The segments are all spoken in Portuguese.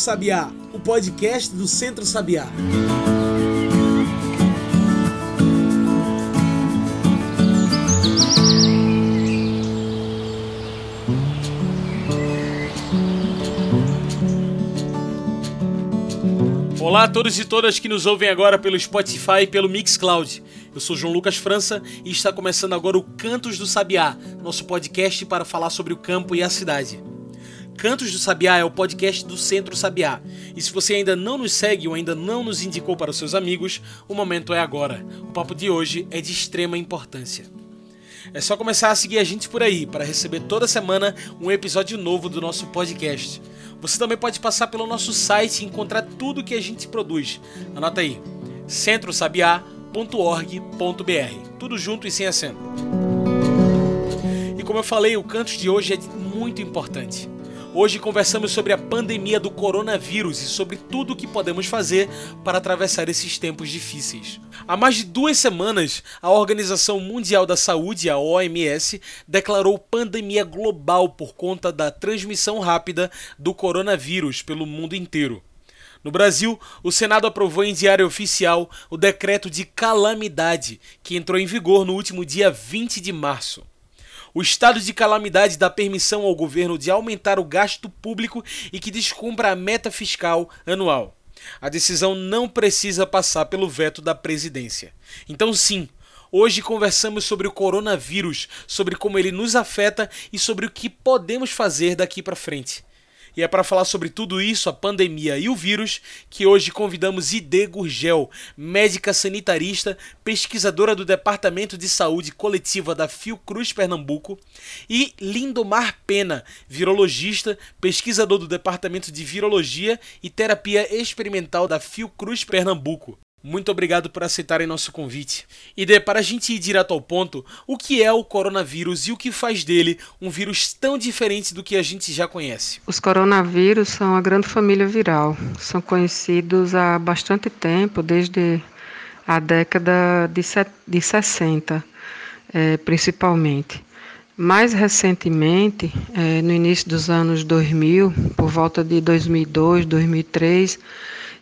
Sabiá, o podcast do Centro Sabiá. Olá a todos e todas que nos ouvem agora pelo Spotify e pelo Mixcloud. Eu sou João Lucas França e está começando agora o Cantos do Sabiá, nosso podcast para falar sobre o campo e a cidade. Cantos do Sabiá é o podcast do Centro Sabiá. E se você ainda não nos segue ou ainda não nos indicou para os seus amigos, o momento é agora. O papo de hoje é de extrema importância. É só começar a seguir a gente por aí para receber toda semana um episódio novo do nosso podcast. Você também pode passar pelo nosso site e encontrar tudo que a gente produz. Anota aí: centrosabiá.org.br. Tudo junto e sem acento. E como eu falei, o canto de hoje é muito importante. Hoje conversamos sobre a pandemia do coronavírus e sobre tudo o que podemos fazer para atravessar esses tempos difíceis. Há mais de duas semanas, a Organização Mundial da Saúde, a OMS, declarou pandemia global por conta da transmissão rápida do coronavírus pelo mundo inteiro. No Brasil, o Senado aprovou em diário oficial o decreto de calamidade, que entrou em vigor no último dia 20 de março. O estado de calamidade dá permissão ao governo de aumentar o gasto público e que descumpra a meta fiscal anual. A decisão não precisa passar pelo veto da presidência. Então, sim, hoje conversamos sobre o coronavírus, sobre como ele nos afeta e sobre o que podemos fazer daqui para frente. E é para falar sobre tudo isso, a pandemia e o vírus, que hoje convidamos Ide Gurgel, médica sanitarista, pesquisadora do Departamento de Saúde Coletiva da Fiocruz Pernambuco, e Lindomar Pena, virologista, pesquisador do Departamento de Virologia e Terapia Experimental da Fiocruz Pernambuco. Muito obrigado por aceitarem nosso convite. E de, para a gente ir direto ao ponto, o que é o coronavírus e o que faz dele um vírus tão diferente do que a gente já conhece? Os coronavírus são a grande família viral. São conhecidos há bastante tempo, desde a década de, de 60, é, principalmente. Mais recentemente, é, no início dos anos 2000, por volta de 2002, 2003,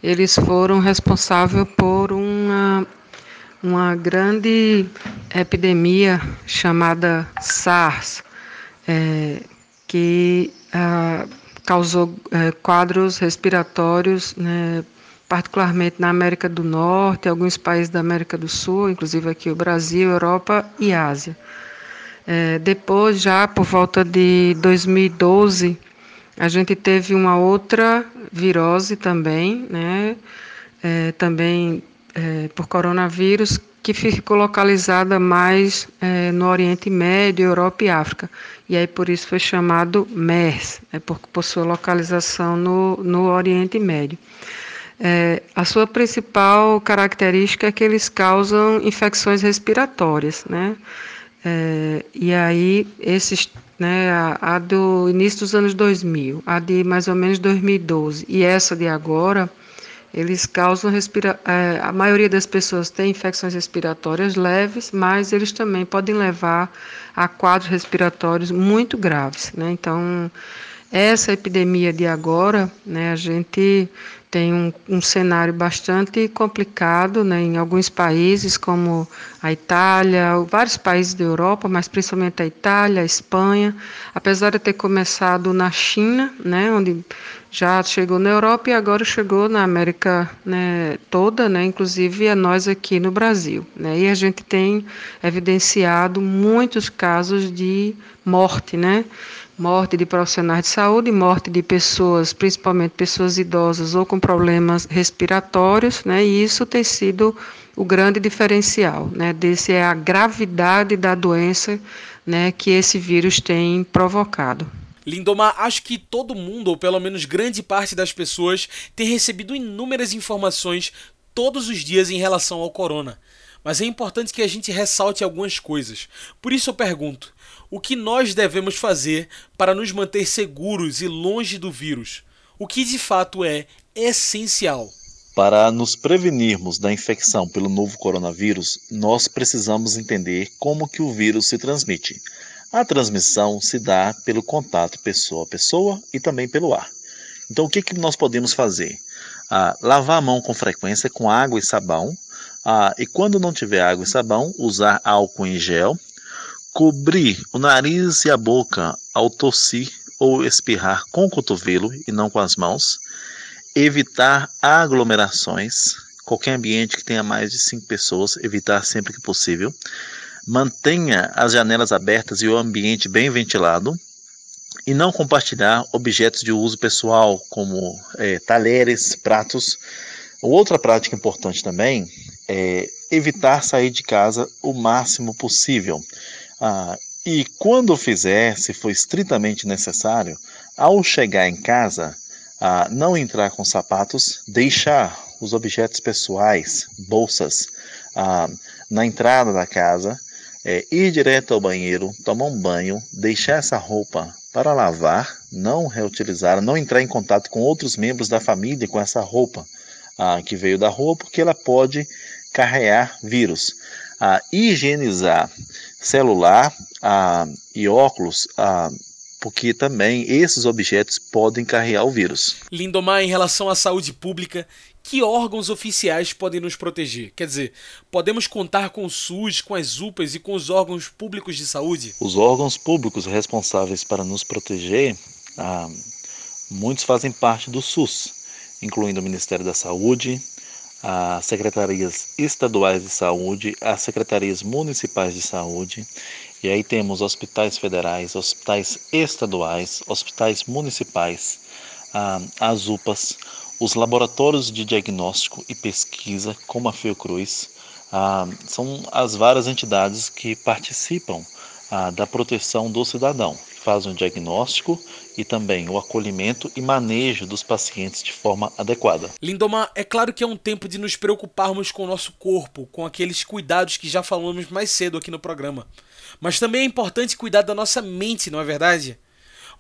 eles foram responsáveis por uma, uma grande epidemia chamada SARS, é, que ah, causou é, quadros respiratórios, né, particularmente na América do Norte, alguns países da América do Sul, inclusive aqui o Brasil, Europa e Ásia. É, depois, já por volta de 2012, a gente teve uma outra virose também, né? É, também é, por coronavírus, que ficou localizada mais é, no Oriente Médio, Europa e África. E aí por isso foi chamado MERS, é, por, por sua localização no, no Oriente Médio. É, a sua principal característica é que eles causam infecções respiratórias, né? É, e aí esses né, a, a, do início dos anos 2000, a de mais ou menos 2012 e essa de agora, eles causam respira é, a maioria das pessoas tem infecções respiratórias leves, mas eles também podem levar a quadros respiratórios muito graves, né? Então, essa epidemia de agora, né, a gente tem um, um cenário bastante complicado né, em alguns países, como a Itália, vários países da Europa, mas principalmente a Itália, a Espanha, apesar de ter começado na China, né, onde já chegou na Europa e agora chegou na América né, toda, né, inclusive a nós aqui no Brasil. Né, e a gente tem evidenciado muitos casos de morte, né? Morte de profissionais de saúde, morte de pessoas, principalmente pessoas idosas ou com problemas respiratórios, né? E isso tem sido o grande diferencial, né? Desse é a gravidade da doença, né? Que esse vírus tem provocado. Lindomar, acho que todo mundo, ou pelo menos grande parte das pessoas, tem recebido inúmeras informações todos os dias em relação ao corona. Mas é importante que a gente ressalte algumas coisas. Por isso eu pergunto: o que nós devemos fazer para nos manter seguros e longe do vírus? O que de fato é essencial? Para nos prevenirmos da infecção pelo novo coronavírus, nós precisamos entender como que o vírus se transmite. A transmissão se dá pelo contato pessoa a pessoa e também pelo ar. Então, o que, que nós podemos fazer? Ah, lavar a mão com frequência com água e sabão. Ah, e quando não tiver água e sabão, usar álcool em gel. Cobrir o nariz e a boca ao tossir ou espirrar com o cotovelo e não com as mãos. Evitar aglomerações. Qualquer ambiente que tenha mais de cinco pessoas, evitar sempre que possível. Mantenha as janelas abertas e o ambiente bem ventilado e não compartilhar objetos de uso pessoal, como é, talheres, pratos. Outra prática importante também é evitar sair de casa o máximo possível. Ah, e quando fizer, se for estritamente necessário, ao chegar em casa, ah, não entrar com sapatos, deixar os objetos pessoais, bolsas, ah, na entrada da casa, é, ir direto ao banheiro, tomar um banho, deixar essa roupa para lavar, não reutilizar, não entrar em contato com outros membros da família com essa roupa ah, que veio da rua, porque ela pode carregar vírus. Ah, higienizar celular ah, e óculos, ah, porque também esses objetos podem carregar o vírus. Lindomar, em relação à saúde pública, que órgãos oficiais podem nos proteger? Quer dizer, podemos contar com o SUS, com as UPAs e com os órgãos públicos de saúde? Os órgãos públicos responsáveis para nos proteger, ah, muitos fazem parte do SUS, incluindo o Ministério da Saúde, as secretarias estaduais de saúde, as secretarias municipais de saúde, e aí temos hospitais federais, hospitais estaduais, hospitais municipais, ah, as UPAs, os laboratórios de diagnóstico e pesquisa, como a Fiocruz, ah, são as várias entidades que participam ah, da proteção do cidadão, fazem o diagnóstico e também o acolhimento e manejo dos pacientes de forma adequada. Lindomar, é claro que é um tempo de nos preocuparmos com o nosso corpo, com aqueles cuidados que já falamos mais cedo aqui no programa. Mas também é importante cuidar da nossa mente, não é verdade?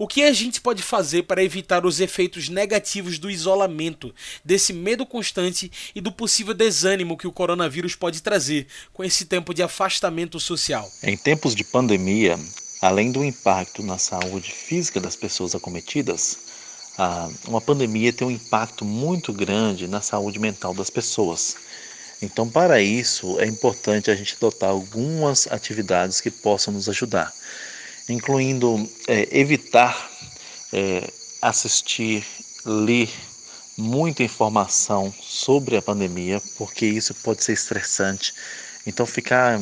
O que a gente pode fazer para evitar os efeitos negativos do isolamento, desse medo constante e do possível desânimo que o coronavírus pode trazer com esse tempo de afastamento social? Em tempos de pandemia, além do impacto na saúde física das pessoas acometidas, uma pandemia tem um impacto muito grande na saúde mental das pessoas. Então, para isso, é importante a gente adotar algumas atividades que possam nos ajudar incluindo é, evitar é, assistir, ler muita informação sobre a pandemia, porque isso pode ser estressante. Então, ficar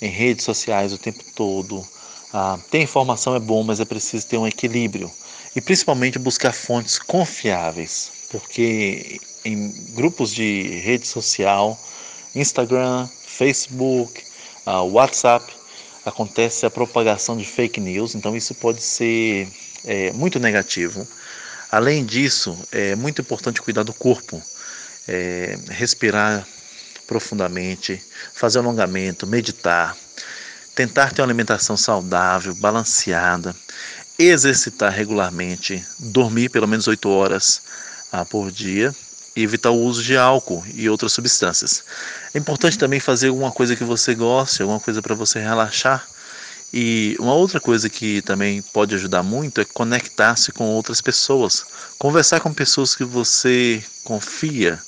em redes sociais o tempo todo, ah, ter informação é bom, mas é preciso ter um equilíbrio e principalmente buscar fontes confiáveis, porque em grupos de rede social, Instagram, Facebook, ah, WhatsApp, acontece a propagação de fake news, então isso pode ser é, muito negativo. Além disso, é muito importante cuidar do corpo, é, respirar profundamente, fazer alongamento, meditar, tentar ter uma alimentação saudável, balanceada, exercitar regularmente, dormir pelo menos 8 horas ah, por dia e evitar o uso de álcool e outras substâncias. É importante também fazer alguma coisa que você goste, alguma coisa para você relaxar. E uma outra coisa que também pode ajudar muito é conectar-se com outras pessoas, conversar com pessoas que você confia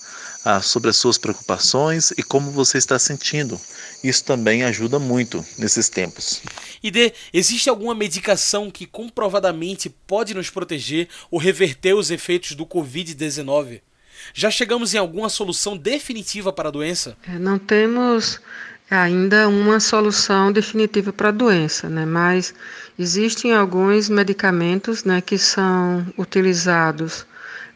ah, sobre as suas preocupações e como você está sentindo. Isso também ajuda muito nesses tempos. E D, existe alguma medicação que comprovadamente pode nos proteger ou reverter os efeitos do Covid-19? Já chegamos em alguma solução definitiva para a doença? É, não temos ainda uma solução definitiva para a doença, né? mas existem alguns medicamentos né, que são utilizados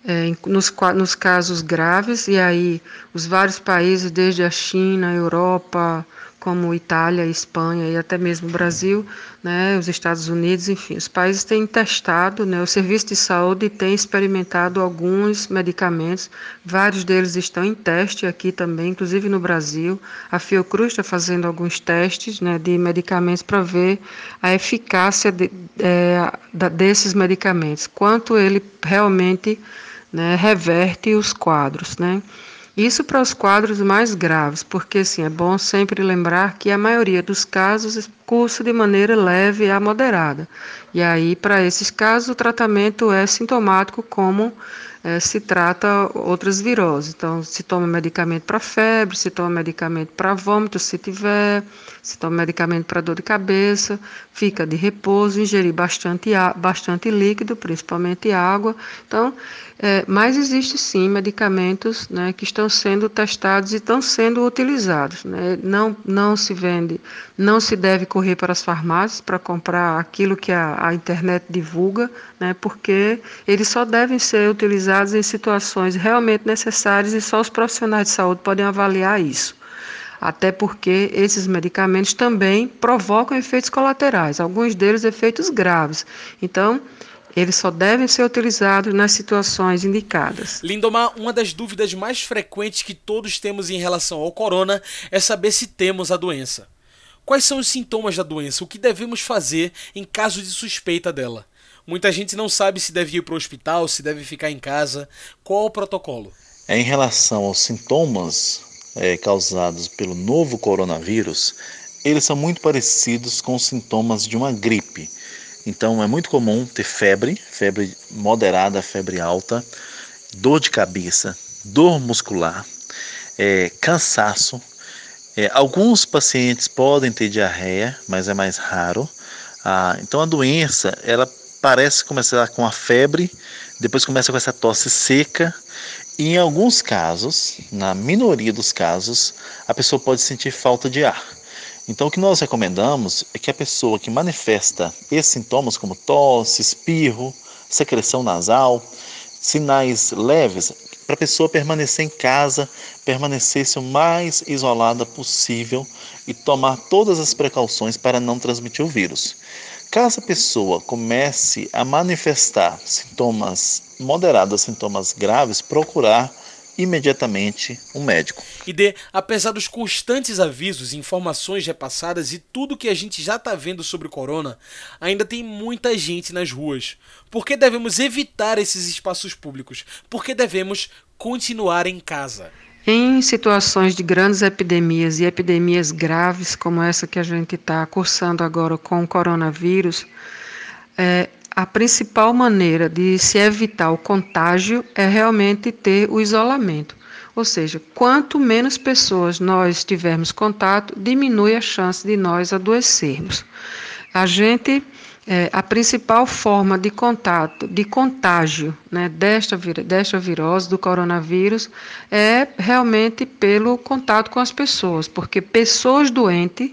é, nos, nos casos graves, e aí os vários países, desde a China, Europa, como Itália, Espanha e até mesmo Brasil, né, os Estados Unidos, enfim, os países têm testado, né, o Serviço de Saúde tem experimentado alguns medicamentos, vários deles estão em teste aqui também, inclusive no Brasil. A Fiocruz está fazendo alguns testes né, de medicamentos para ver a eficácia de, é, desses medicamentos, quanto ele realmente né, reverte os quadros, né? Isso para os quadros mais graves, porque assim, é bom sempre lembrar que a maioria dos casos cursa de maneira leve a moderada. E aí, para esses casos, o tratamento é sintomático, como é, se trata outras viroses. Então, se toma medicamento para febre, se toma medicamento para vômito, se tiver, se toma medicamento para dor de cabeça, fica de repouso, ingerir bastante, bastante líquido, principalmente água. Então, é, mas existe sim medicamentos né, que estão sendo testados e estão sendo utilizados. Né? Não, não se vende, não se deve correr para as farmácias para comprar aquilo que a, a internet divulga, né, porque eles só devem ser utilizados em situações realmente necessárias e só os profissionais de saúde podem avaliar isso. Até porque esses medicamentos também provocam efeitos colaterais, alguns deles efeitos graves. Então, eles só devem ser utilizados nas situações indicadas. Lindomar, uma das dúvidas mais frequentes que todos temos em relação ao corona é saber se temos a doença. Quais são os sintomas da doença? O que devemos fazer em caso de suspeita dela? Muita gente não sabe se deve ir para o hospital, se deve ficar em casa. Qual o protocolo? É, em relação aos sintomas é, causados pelo novo coronavírus, eles são muito parecidos com os sintomas de uma gripe. Então é muito comum ter febre, febre moderada, febre alta, dor de cabeça, dor muscular, é, cansaço, é, alguns pacientes podem ter diarreia, mas é mais raro. Ah, então a doença, ela parece começar com a febre, depois começa com essa tosse seca, e em alguns casos, na minoria dos casos, a pessoa pode sentir falta de ar. Então o que nós recomendamos é que a pessoa que manifesta esses sintomas como tosse, espirro, secreção nasal, sinais leves, para a pessoa permanecer em casa, permanecer o mais isolada possível e tomar todas as precauções para não transmitir o vírus. Caso a pessoa comece a manifestar sintomas moderados, sintomas graves, procurar imediatamente um médico. E D, apesar dos constantes avisos, informações repassadas e tudo que a gente já está vendo sobre o corona, ainda tem muita gente nas ruas. Por que devemos evitar esses espaços públicos? Por que devemos continuar em casa? Em situações de grandes epidemias e epidemias graves, como essa que a gente está cursando agora com o coronavírus, é, a principal maneira de se evitar o contágio é realmente ter o isolamento. Ou seja, quanto menos pessoas nós tivermos contato, diminui a chance de nós adoecermos. A gente, é, a principal forma de contato, de contágio né, desta, desta virose, do coronavírus, é realmente pelo contato com as pessoas, porque pessoas doentes,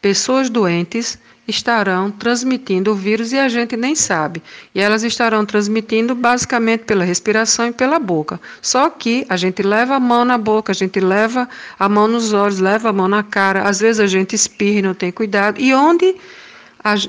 pessoas doentes estarão transmitindo o vírus e a gente nem sabe. E elas estarão transmitindo basicamente pela respiração e pela boca. Só que a gente leva a mão na boca, a gente leva a mão nos olhos, leva a mão na cara, às vezes a gente espirra e não tem cuidado. E onde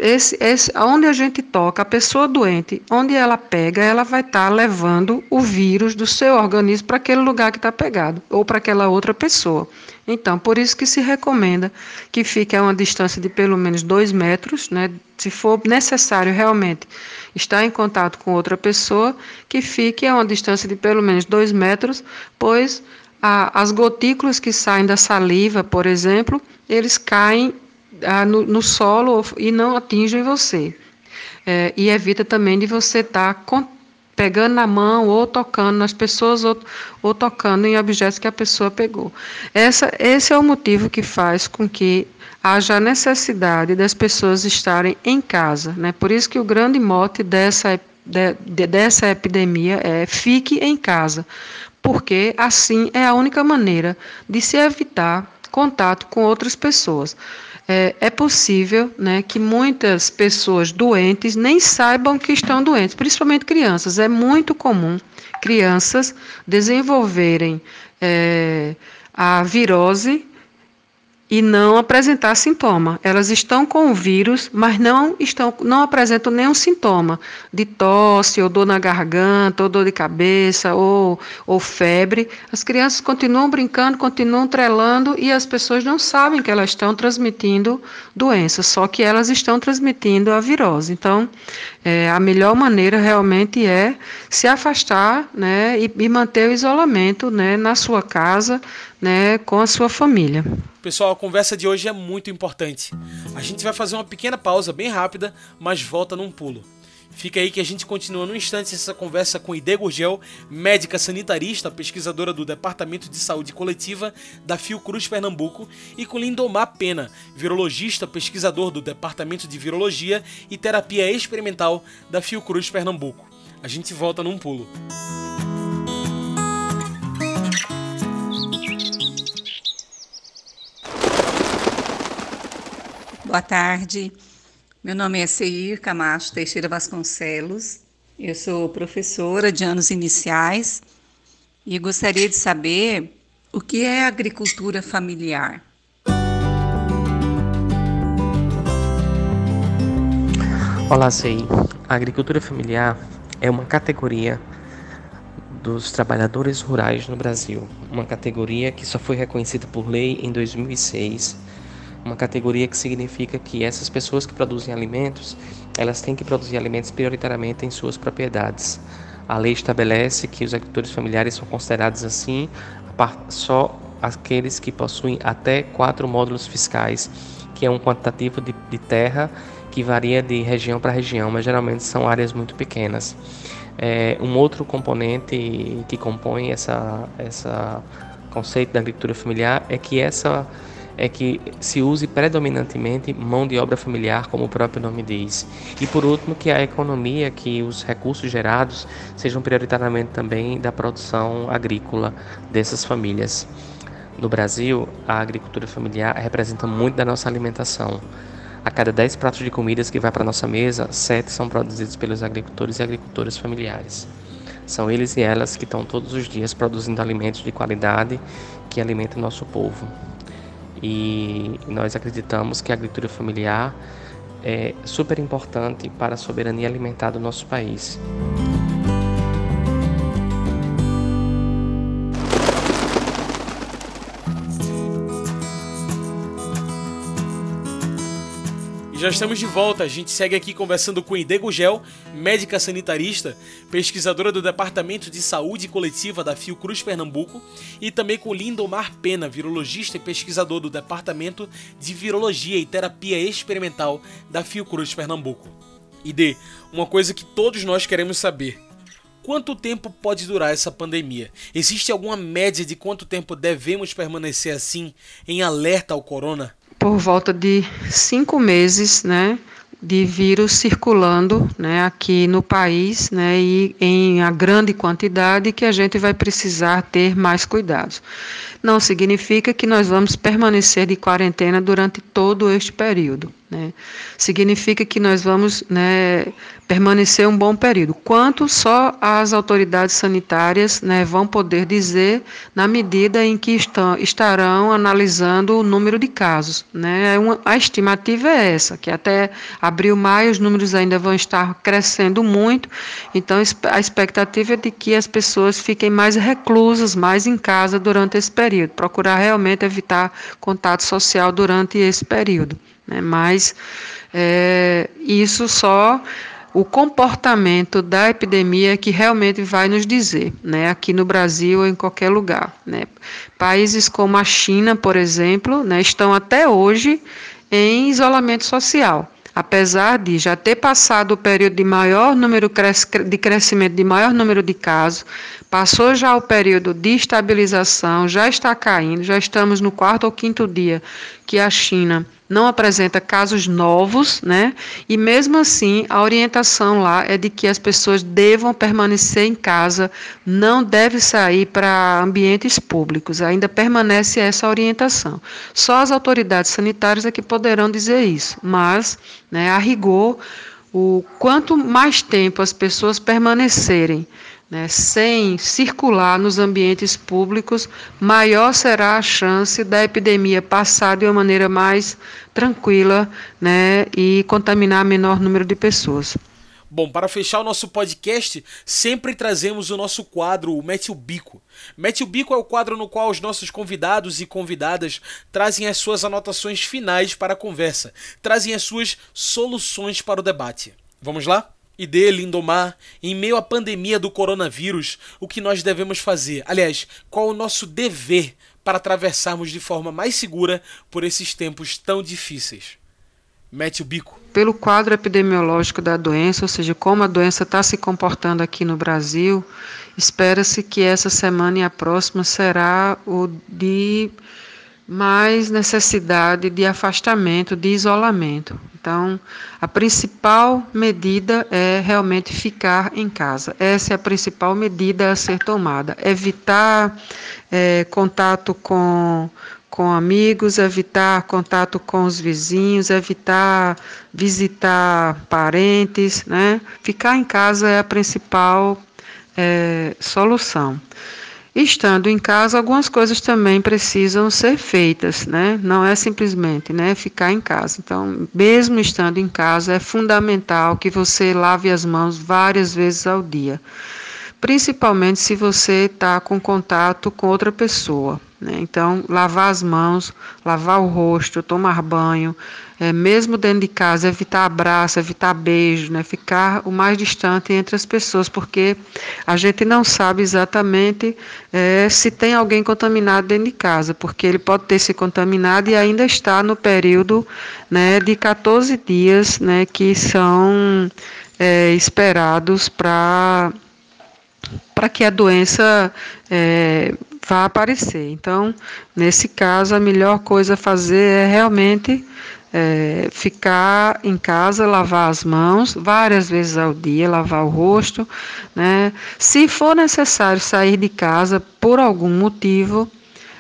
esse, esse, onde a gente toca, a pessoa doente, onde ela pega, ela vai estar tá levando o vírus do seu organismo para aquele lugar que está pegado, ou para aquela outra pessoa. Então, por isso que se recomenda que fique a uma distância de pelo menos dois metros, né? Se for necessário realmente estar em contato com outra pessoa, que fique a uma distância de pelo menos dois metros, pois as gotículas que saem da saliva, por exemplo, eles caem no, no, solo e não atingem você. É, e evita também de você estar tá pegando na mão ou tocando nas pessoas ou, ou tocando em objetos que a pessoa pegou. Essa, esse é o motivo que faz com que haja necessidade das pessoas estarem em casa. Né? Por isso que o grande mote dessa, de, de, dessa epidemia é fique em casa, porque assim é a única maneira de se evitar contato com outras pessoas é, é possível né, que muitas pessoas doentes nem saibam que estão doentes, principalmente crianças. É muito comum crianças desenvolverem é, a virose e não apresentar sintoma. Elas estão com o vírus, mas não estão, não apresentam nenhum sintoma de tosse, ou dor na garganta, ou dor de cabeça, ou, ou febre. As crianças continuam brincando, continuam trelando e as pessoas não sabem que elas estão transmitindo doença, só que elas estão transmitindo a virose. Então, é, a melhor maneira realmente é se afastar né, e, e manter o isolamento né, na sua casa, né, com a sua família. Pessoal, a conversa de hoje é muito importante. A gente vai fazer uma pequena pausa bem rápida, mas volta num pulo. Fica aí que a gente continua no instante essa conversa com Ide Gurgel, médica sanitarista, pesquisadora do Departamento de Saúde Coletiva da Fiocruz Pernambuco, e com Lindomar Pena, virologista, pesquisador do Departamento de Virologia e Terapia Experimental da Fiocruz Pernambuco. A gente volta num pulo. Boa tarde. Meu nome é Seir Camacho Teixeira Vasconcelos. Eu sou professora de anos iniciais e gostaria de saber o que é agricultura familiar. Olá, Seir. A agricultura familiar é uma categoria dos trabalhadores rurais no Brasil, uma categoria que só foi reconhecida por lei em 2006 uma categoria que significa que essas pessoas que produzem alimentos, elas têm que produzir alimentos prioritariamente em suas propriedades. A lei estabelece que os agricultores familiares são considerados assim só aqueles que possuem até quatro módulos fiscais, que é um quantitativo de, de terra que varia de região para região, mas geralmente são áreas muito pequenas. É, um outro componente que compõe essa, essa conceito da agricultura familiar é que essa é que se use predominantemente mão de obra familiar, como o próprio nome diz. E por último, que a economia, que os recursos gerados sejam prioritariamente também da produção agrícola dessas famílias. No Brasil, a agricultura familiar representa muito da nossa alimentação. A cada 10 pratos de comidas que vai para a nossa mesa, 7 são produzidos pelos agricultores e agricultoras familiares. São eles e elas que estão todos os dias produzindo alimentos de qualidade que alimentam nosso povo e nós acreditamos que a agricultura familiar é super importante para a soberania alimentar do nosso país. Já estamos de volta. A gente segue aqui conversando com Idego Gel, médica sanitarista, pesquisadora do Departamento de Saúde Coletiva da Fiocruz Pernambuco, e também com Lindomar Pena, virologista e pesquisador do Departamento de Virologia e Terapia Experimental da Fiocruz Pernambuco. Ide, uma coisa que todos nós queremos saber. Quanto tempo pode durar essa pandemia? Existe alguma média de quanto tempo devemos permanecer assim, em alerta ao corona? Por volta de cinco meses, né, de vírus circulando, né, aqui no país, né, e em a grande quantidade que a gente vai precisar ter mais cuidados. Não significa que nós vamos permanecer de quarentena durante todo este período. Né? Significa que nós vamos né, permanecer um bom período. Quanto só as autoridades sanitárias né, vão poder dizer na medida em que estão, estarão analisando o número de casos. Né? Uma, a estimativa é essa, que até abril, maio, os números ainda vão estar crescendo muito, então a expectativa é de que as pessoas fiquem mais reclusas, mais em casa durante esse período, procurar realmente evitar contato social durante esse período. Né? Mas é, isso só o comportamento da epidemia que realmente vai nos dizer, né, aqui no Brasil ou em qualquer lugar. Né. Países como a China, por exemplo, né, estão até hoje em isolamento social. Apesar de já ter passado o período de maior número de crescimento de maior número de casos, passou já o período de estabilização, já está caindo, já estamos no quarto ou quinto dia que a China não apresenta casos novos, né? E mesmo assim, a orientação lá é de que as pessoas devam permanecer em casa, não deve sair para ambientes públicos. Ainda permanece essa orientação. Só as autoridades sanitárias é que poderão dizer isso, mas, né, a rigor, o quanto mais tempo as pessoas permanecerem né, sem circular nos ambientes públicos, maior será a chance da epidemia passar de uma maneira mais tranquila né, e contaminar menor número de pessoas. Bom, para fechar o nosso podcast, sempre trazemos o nosso quadro, o Mete o Bico. Mete o Bico é o quadro no qual os nossos convidados e convidadas trazem as suas anotações finais para a conversa, trazem as suas soluções para o debate. Vamos lá? E dele, Lindomar, em meio à pandemia do coronavírus, o que nós devemos fazer? Aliás, qual o nosso dever para atravessarmos de forma mais segura por esses tempos tão difíceis? Mete o bico. Pelo quadro epidemiológico da doença, ou seja, como a doença está se comportando aqui no Brasil, espera-se que essa semana e a próxima será o de mais necessidade de afastamento, de isolamento. Então, a principal medida é realmente ficar em casa. Essa é a principal medida a ser tomada. Evitar é, contato com com amigos, evitar contato com os vizinhos, evitar visitar parentes, né? Ficar em casa é a principal é, solução. Estando em casa, algumas coisas também precisam ser feitas, né? Não é simplesmente, né, ficar em casa. Então, mesmo estando em casa, é fundamental que você lave as mãos várias vezes ao dia principalmente se você está com contato com outra pessoa. Né? Então, lavar as mãos, lavar o rosto, tomar banho, é, mesmo dentro de casa, evitar abraço, evitar beijo, né? ficar o mais distante entre as pessoas, porque a gente não sabe exatamente é, se tem alguém contaminado dentro de casa, porque ele pode ter se contaminado e ainda está no período né, de 14 dias né, que são é, esperados para para que a doença é, vá aparecer. Então, nesse caso, a melhor coisa a fazer é realmente é, ficar em casa, lavar as mãos várias vezes ao dia, lavar o rosto. Né? Se for necessário sair de casa por algum motivo,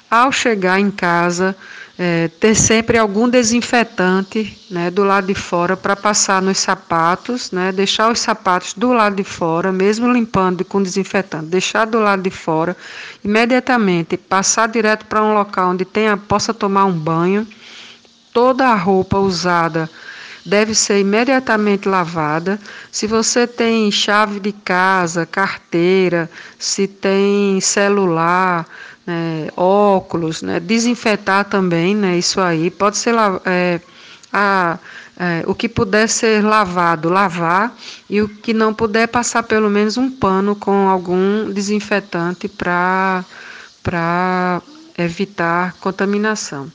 ao chegar em casa, é, ter sempre algum desinfetante né, do lado de fora para passar nos sapatos, né, deixar os sapatos do lado de fora, mesmo limpando com desinfetante, deixar do lado de fora, imediatamente passar direto para um local onde tenha, possa tomar um banho. Toda a roupa usada deve ser imediatamente lavada. Se você tem chave de casa, carteira, se tem celular, né, óculos, né, desinfetar também, né, isso aí, pode ser é, a, é, o que puder ser lavado, lavar, e o que não puder, passar pelo menos um pano com algum desinfetante para evitar contaminação.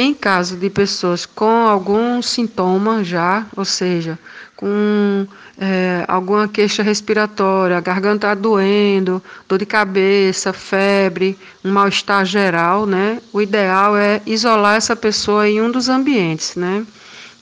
Em caso de pessoas com algum sintoma já, ou seja, com é, alguma queixa respiratória, garganta doendo, dor de cabeça, febre, um mal-estar geral, né? O ideal é isolar essa pessoa em um dos ambientes, né?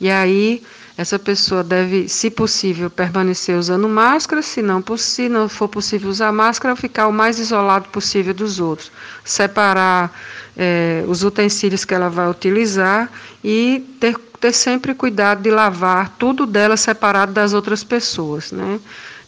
E aí essa pessoa deve, se possível, permanecer usando máscara, se não, se não for possível usar máscara, ficar o mais isolado possível dos outros. Separar é, os utensílios que ela vai utilizar e ter, ter sempre cuidado de lavar tudo dela separado das outras pessoas, né?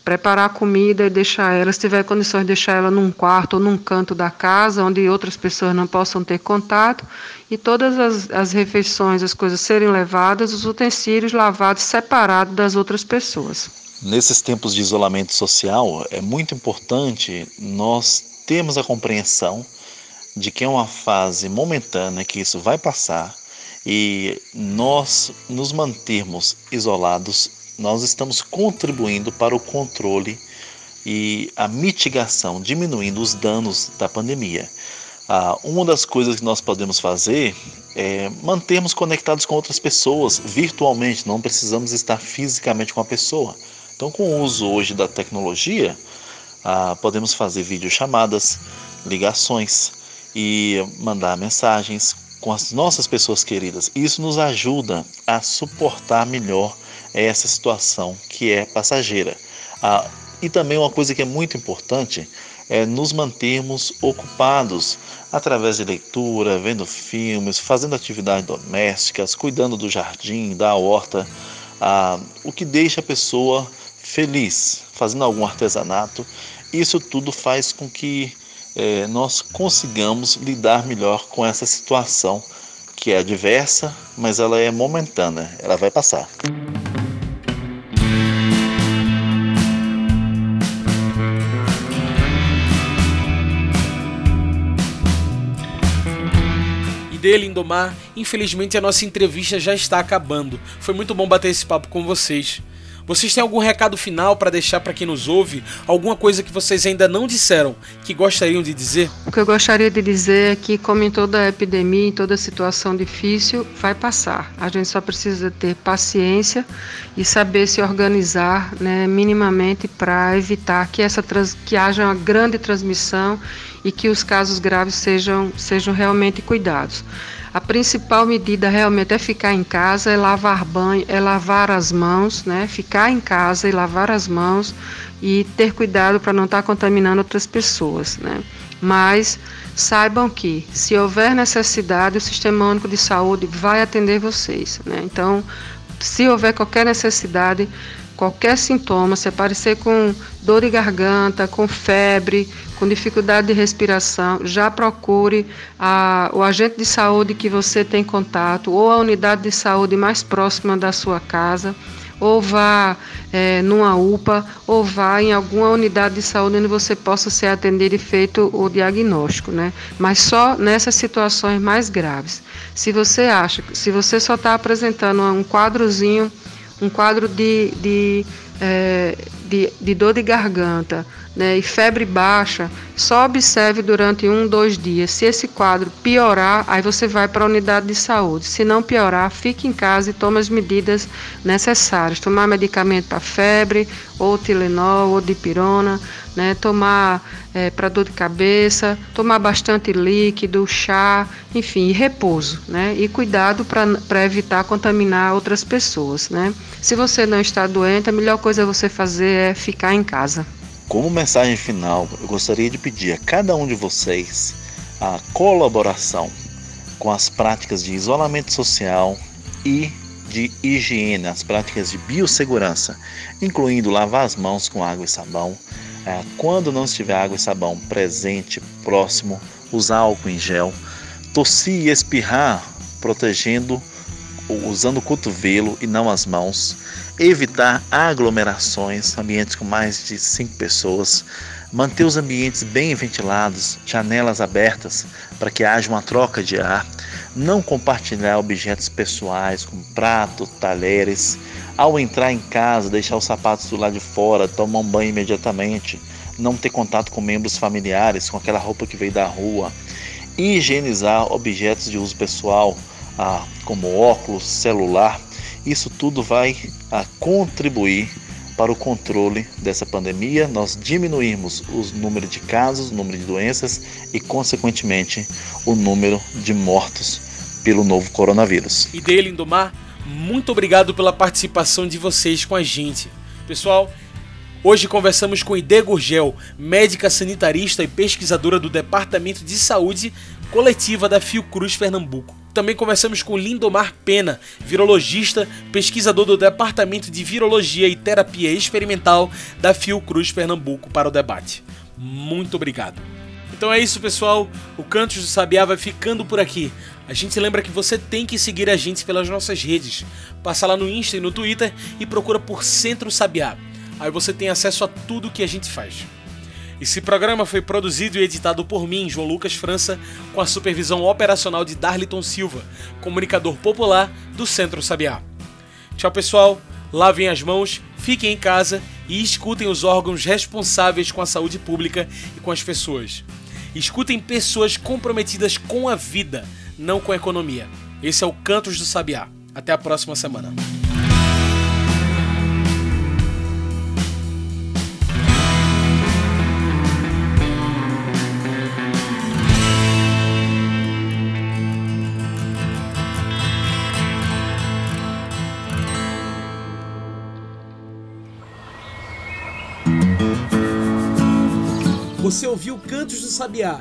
Preparar a comida e deixar ela, se tiver condições, deixar ela num quarto ou num canto da casa, onde outras pessoas não possam ter contato, e todas as, as refeições, as coisas serem levadas, os utensílios lavados separados das outras pessoas. Nesses tempos de isolamento social, é muito importante nós termos a compreensão de que é uma fase momentânea, que isso vai passar e nós nos mantermos isolados, nós estamos contribuindo para o controle e a mitigação, diminuindo os danos da pandemia. Ah, uma das coisas que nós podemos fazer é mantermos conectados com outras pessoas virtualmente, não precisamos estar fisicamente com a pessoa. Então, com o uso hoje da tecnologia, ah, podemos fazer videochamadas, ligações, e mandar mensagens com as nossas pessoas queridas. Isso nos ajuda a suportar melhor essa situação que é passageira. Ah, e também uma coisa que é muito importante é nos mantermos ocupados através de leitura, vendo filmes, fazendo atividades domésticas, cuidando do jardim, da horta, ah, o que deixa a pessoa feliz, fazendo algum artesanato Isso tudo faz com que é, nós consigamos lidar melhor com essa situação que é adversa, mas ela é momentânea, ela vai passar. Dele, Indomar, infelizmente a nossa entrevista já está acabando. Foi muito bom bater esse papo com vocês. Vocês têm algum recado final para deixar para quem nos ouve? Alguma coisa que vocês ainda não disseram que gostariam de dizer? O que eu gostaria de dizer é que, como em toda epidemia, em toda situação difícil, vai passar. A gente só precisa ter paciência e saber se organizar né, minimamente para evitar que, essa que haja uma grande transmissão e que os casos graves sejam, sejam realmente cuidados. A principal medida realmente é ficar em casa, é lavar banho, é lavar as mãos, né? Ficar em casa e lavar as mãos e ter cuidado para não estar tá contaminando outras pessoas, né? Mas saibam que, se houver necessidade, o Sistema Único de Saúde vai atender vocês, né? Então, se houver qualquer necessidade, qualquer sintoma, se aparecer com dor de garganta, com febre, com dificuldade de respiração, já procure a, o agente de saúde que você tem contato ou a unidade de saúde mais próxima da sua casa ou vá é, numa UPA, ou vá em alguma unidade de saúde onde você possa ser atendido e feito o diagnóstico, né? Mas só nessas situações mais graves. Se você acha, se você só está apresentando um quadrozinho um quadro de, de, é, de, de dor de garganta né, e febre baixa, só observe durante um, dois dias. Se esse quadro piorar, aí você vai para a unidade de saúde. Se não piorar, fique em casa e tome as medidas necessárias. Tomar medicamento para febre, ou Tilenol, ou dipirona, né, tomar é, para dor de cabeça, tomar bastante líquido, chá, enfim, repouso, né, e cuidado para evitar contaminar outras pessoas, né. Se você não está doente, a melhor coisa você fazer é ficar em casa. Como mensagem final, eu gostaria de pedir a cada um de vocês a colaboração com as práticas de isolamento social e de higiene, as práticas de biossegurança, incluindo lavar as mãos com água e sabão. É, quando não estiver água e sabão presente, próximo, usar álcool em gel, tossir e espirrar, protegendo, usando o cotovelo e não as mãos. Evitar aglomerações, ambientes com mais de cinco pessoas, manter os ambientes bem ventilados, janelas abertas para que haja uma troca de ar, não compartilhar objetos pessoais como prato, talheres, ao entrar em casa, deixar os sapatos do lado de fora, tomar um banho imediatamente, não ter contato com membros familiares, com aquela roupa que veio da rua, higienizar objetos de uso pessoal, ah, como óculos, celular, isso tudo vai a contribuir para o controle dessa pandemia, nós diminuirmos o número de casos, o número de doenças e, consequentemente, o número de mortos pelo novo coronavírus. E dele, Indomar, muito obrigado pela participação de vocês com a gente. Pessoal, hoje conversamos com Ide Gurgel, médica sanitarista e pesquisadora do Departamento de Saúde Coletiva da Fiocruz Pernambuco. Também conversamos com Lindomar Pena, virologista, pesquisador do Departamento de Virologia e Terapia Experimental da Fiocruz Pernambuco para o debate. Muito obrigado. Então é isso, pessoal. O Cantos do Sabiá vai ficando por aqui. A gente lembra que você tem que seguir a gente pelas nossas redes. Passa lá no Insta e no Twitter e procura por Centro Sabiá. Aí você tem acesso a tudo que a gente faz. Esse programa foi produzido e editado por mim, João Lucas França, com a supervisão operacional de Darliton Silva, comunicador popular do Centro Sabiá. Tchau, pessoal. Lavem as mãos, fiquem em casa e escutem os órgãos responsáveis com a saúde pública e com as pessoas. Escutem pessoas comprometidas com a vida, não com a economia. Esse é o Cantos do Sabiá. Até a próxima semana. Você ouviu Cantos do Sabiá.